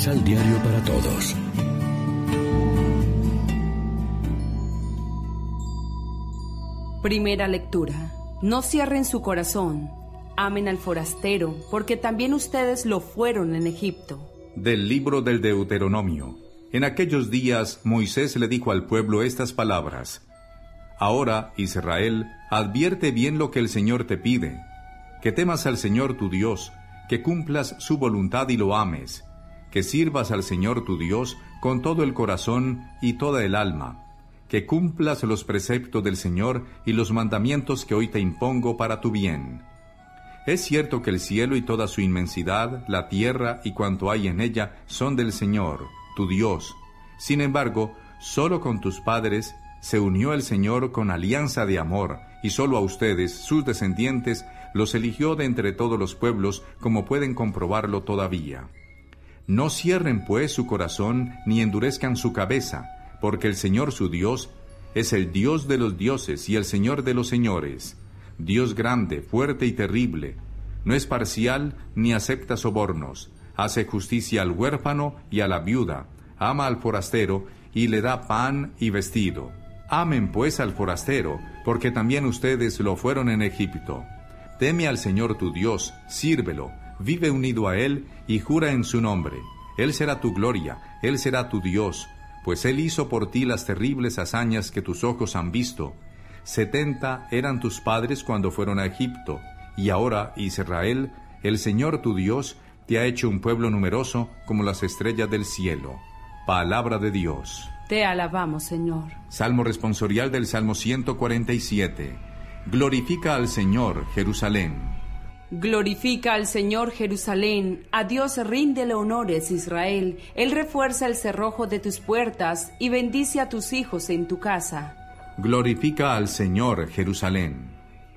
Misal Diario para Todos. Primera lectura. No cierren su corazón. Amen al forastero, porque también ustedes lo fueron en Egipto. Del libro del Deuteronomio. En aquellos días Moisés le dijo al pueblo estas palabras. Ahora, Israel, advierte bien lo que el Señor te pide, que temas al Señor tu Dios, que cumplas su voluntad y lo ames, que sirvas al Señor tu Dios con todo el corazón y toda el alma, que cumplas los preceptos del Señor y los mandamientos que hoy te impongo para tu bien. Es cierto que el cielo y toda su inmensidad, la tierra y cuanto hay en ella son del Señor, tu Dios. Sin embargo, solo con tus padres se unió el Señor con alianza de amor, y solo a ustedes, sus descendientes, los eligió de entre todos los pueblos, como pueden comprobarlo todavía. No cierren pues su corazón ni endurezcan su cabeza, porque el Señor su Dios es el Dios de los dioses y el Señor de los señores, Dios grande, fuerte y terrible. No es parcial ni acepta sobornos, hace justicia al huérfano y a la viuda, ama al forastero y le da pan y vestido. Amen pues al forastero, porque también ustedes lo fueron en Egipto. Teme al Señor tu Dios, sírvelo, vive unido a Él y jura en su nombre. Él será tu gloria, Él será tu Dios, pues Él hizo por ti las terribles hazañas que tus ojos han visto. Setenta eran tus padres cuando fueron a Egipto, y ahora, Israel, el Señor tu Dios, te ha hecho un pueblo numeroso como las estrellas del cielo. Palabra de Dios. Te alabamos, Señor. Salmo responsorial del Salmo 147. Glorifica al Señor, Jerusalén. Glorifica al Señor Jerusalén, a Dios ríndele honores Israel, Él refuerza el cerrojo de tus puertas y bendice a tus hijos en tu casa. Glorifica al Señor Jerusalén.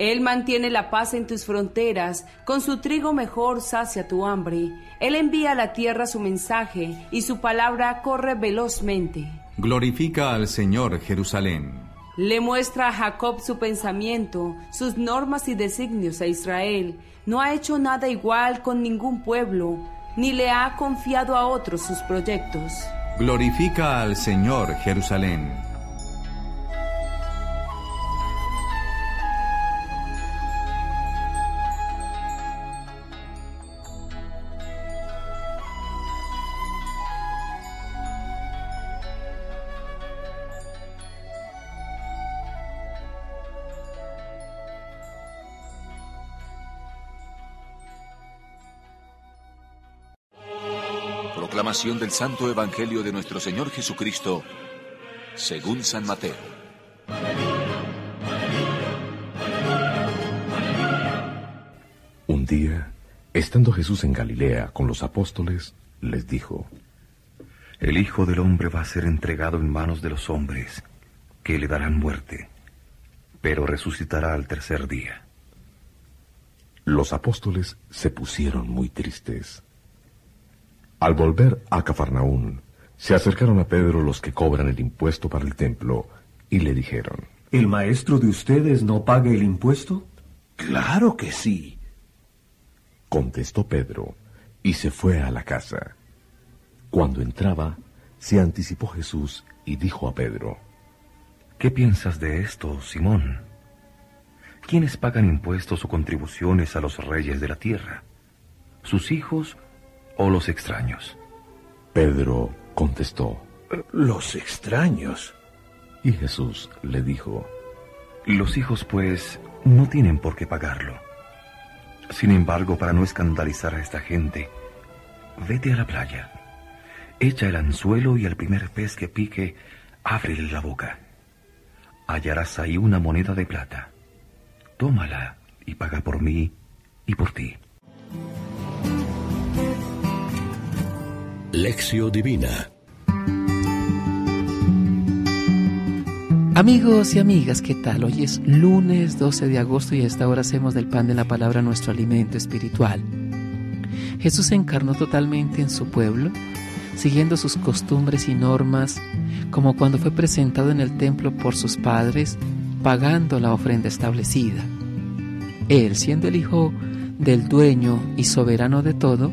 Él mantiene la paz en tus fronteras, con su trigo mejor sacia tu hambre. Él envía a la tierra su mensaje y su palabra corre velozmente. Glorifica al Señor Jerusalén. Le muestra a Jacob su pensamiento, sus normas y designios a Israel. No ha hecho nada igual con ningún pueblo, ni le ha confiado a otros sus proyectos. Glorifica al Señor Jerusalén. Proclamación del Santo Evangelio de nuestro Señor Jesucristo, según San Mateo. Un día, estando Jesús en Galilea con los apóstoles, les dijo, El Hijo del Hombre va a ser entregado en manos de los hombres, que le darán muerte, pero resucitará al tercer día. Los apóstoles se pusieron muy tristes. Al volver a Cafarnaún, se acercaron a Pedro los que cobran el impuesto para el templo y le dijeron, ¿El maestro de ustedes no paga el impuesto? Claro que sí. Contestó Pedro y se fue a la casa. Cuando entraba, se anticipó Jesús y dijo a Pedro, ¿Qué piensas de esto, Simón? ¿Quiénes pagan impuestos o contribuciones a los reyes de la tierra? ¿Sus hijos o los extraños? Pedro contestó, Los extraños. Y Jesús le dijo, Los hijos, pues, no tienen por qué pagarlo. Sin embargo, para no escandalizar a esta gente, vete a la playa, echa el anzuelo y al primer pez que pique, ábrele la boca. Hallarás ahí una moneda de plata. Tómala y paga por mí y por ti. Lección Divina Amigos y amigas, ¿qué tal? Hoy es lunes 12 de agosto y a esta hora hacemos del pan de la palabra nuestro alimento espiritual. Jesús se encarnó totalmente en su pueblo, siguiendo sus costumbres y normas, como cuando fue presentado en el templo por sus padres, pagando la ofrenda establecida. Él, siendo el hijo del dueño y soberano de todo,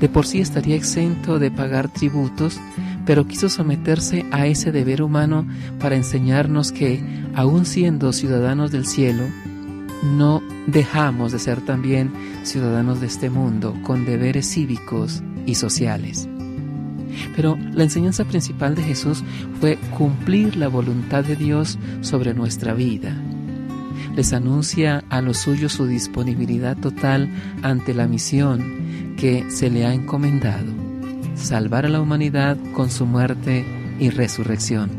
De por sí estaría exento de pagar tributos, pero quiso someterse a ese deber humano para enseñarnos que, aun siendo ciudadanos del cielo, no dejamos de ser también ciudadanos de este mundo con deberes cívicos y sociales. Pero la enseñanza principal de Jesús fue cumplir la voluntad de Dios sobre nuestra vida. Les anuncia a los suyos su disponibilidad total ante la misión que se le ha encomendado, salvar a la humanidad con su muerte y resurrección.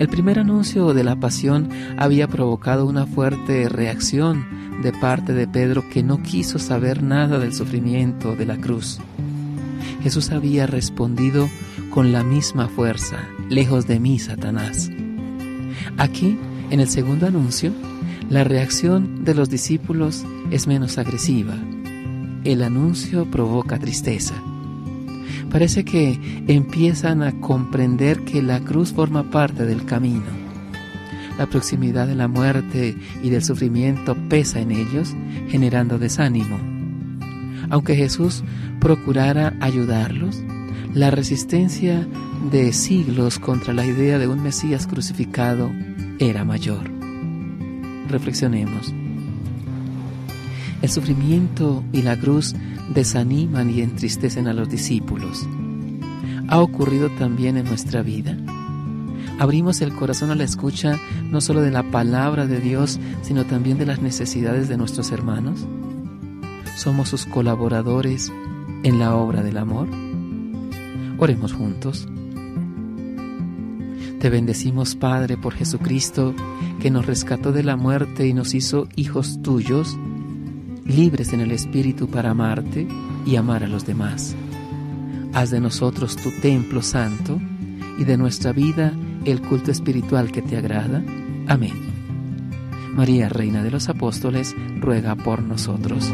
El primer anuncio de la pasión había provocado una fuerte reacción de parte de Pedro que no quiso saber nada del sufrimiento de la cruz. Jesús había respondido con la misma fuerza, lejos de mí, Satanás. Aquí, en el segundo anuncio, la reacción de los discípulos es menos agresiva. El anuncio provoca tristeza. Parece que empiezan a comprender que la cruz forma parte del camino. La proximidad de la muerte y del sufrimiento pesa en ellos, generando desánimo. Aunque Jesús procurara ayudarlos, la resistencia de siglos contra la idea de un Mesías crucificado era mayor. Reflexionemos. El sufrimiento y la cruz desaniman y entristecen a los discípulos. ¿Ha ocurrido también en nuestra vida? Abrimos el corazón a la escucha no solo de la palabra de Dios, sino también de las necesidades de nuestros hermanos. ¿Somos sus colaboradores en la obra del amor? Oremos juntos. Te bendecimos, Padre, por Jesucristo, que nos rescató de la muerte y nos hizo hijos tuyos, libres en el Espíritu para amarte y amar a los demás. Haz de nosotros tu templo santo y de nuestra vida el culto espiritual que te agrada. Amén. María, Reina de los Apóstoles, ruega por nosotros.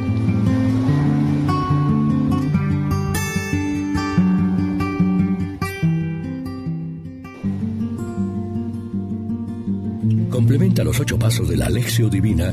Complementa los ocho pasos de la Alexio Divina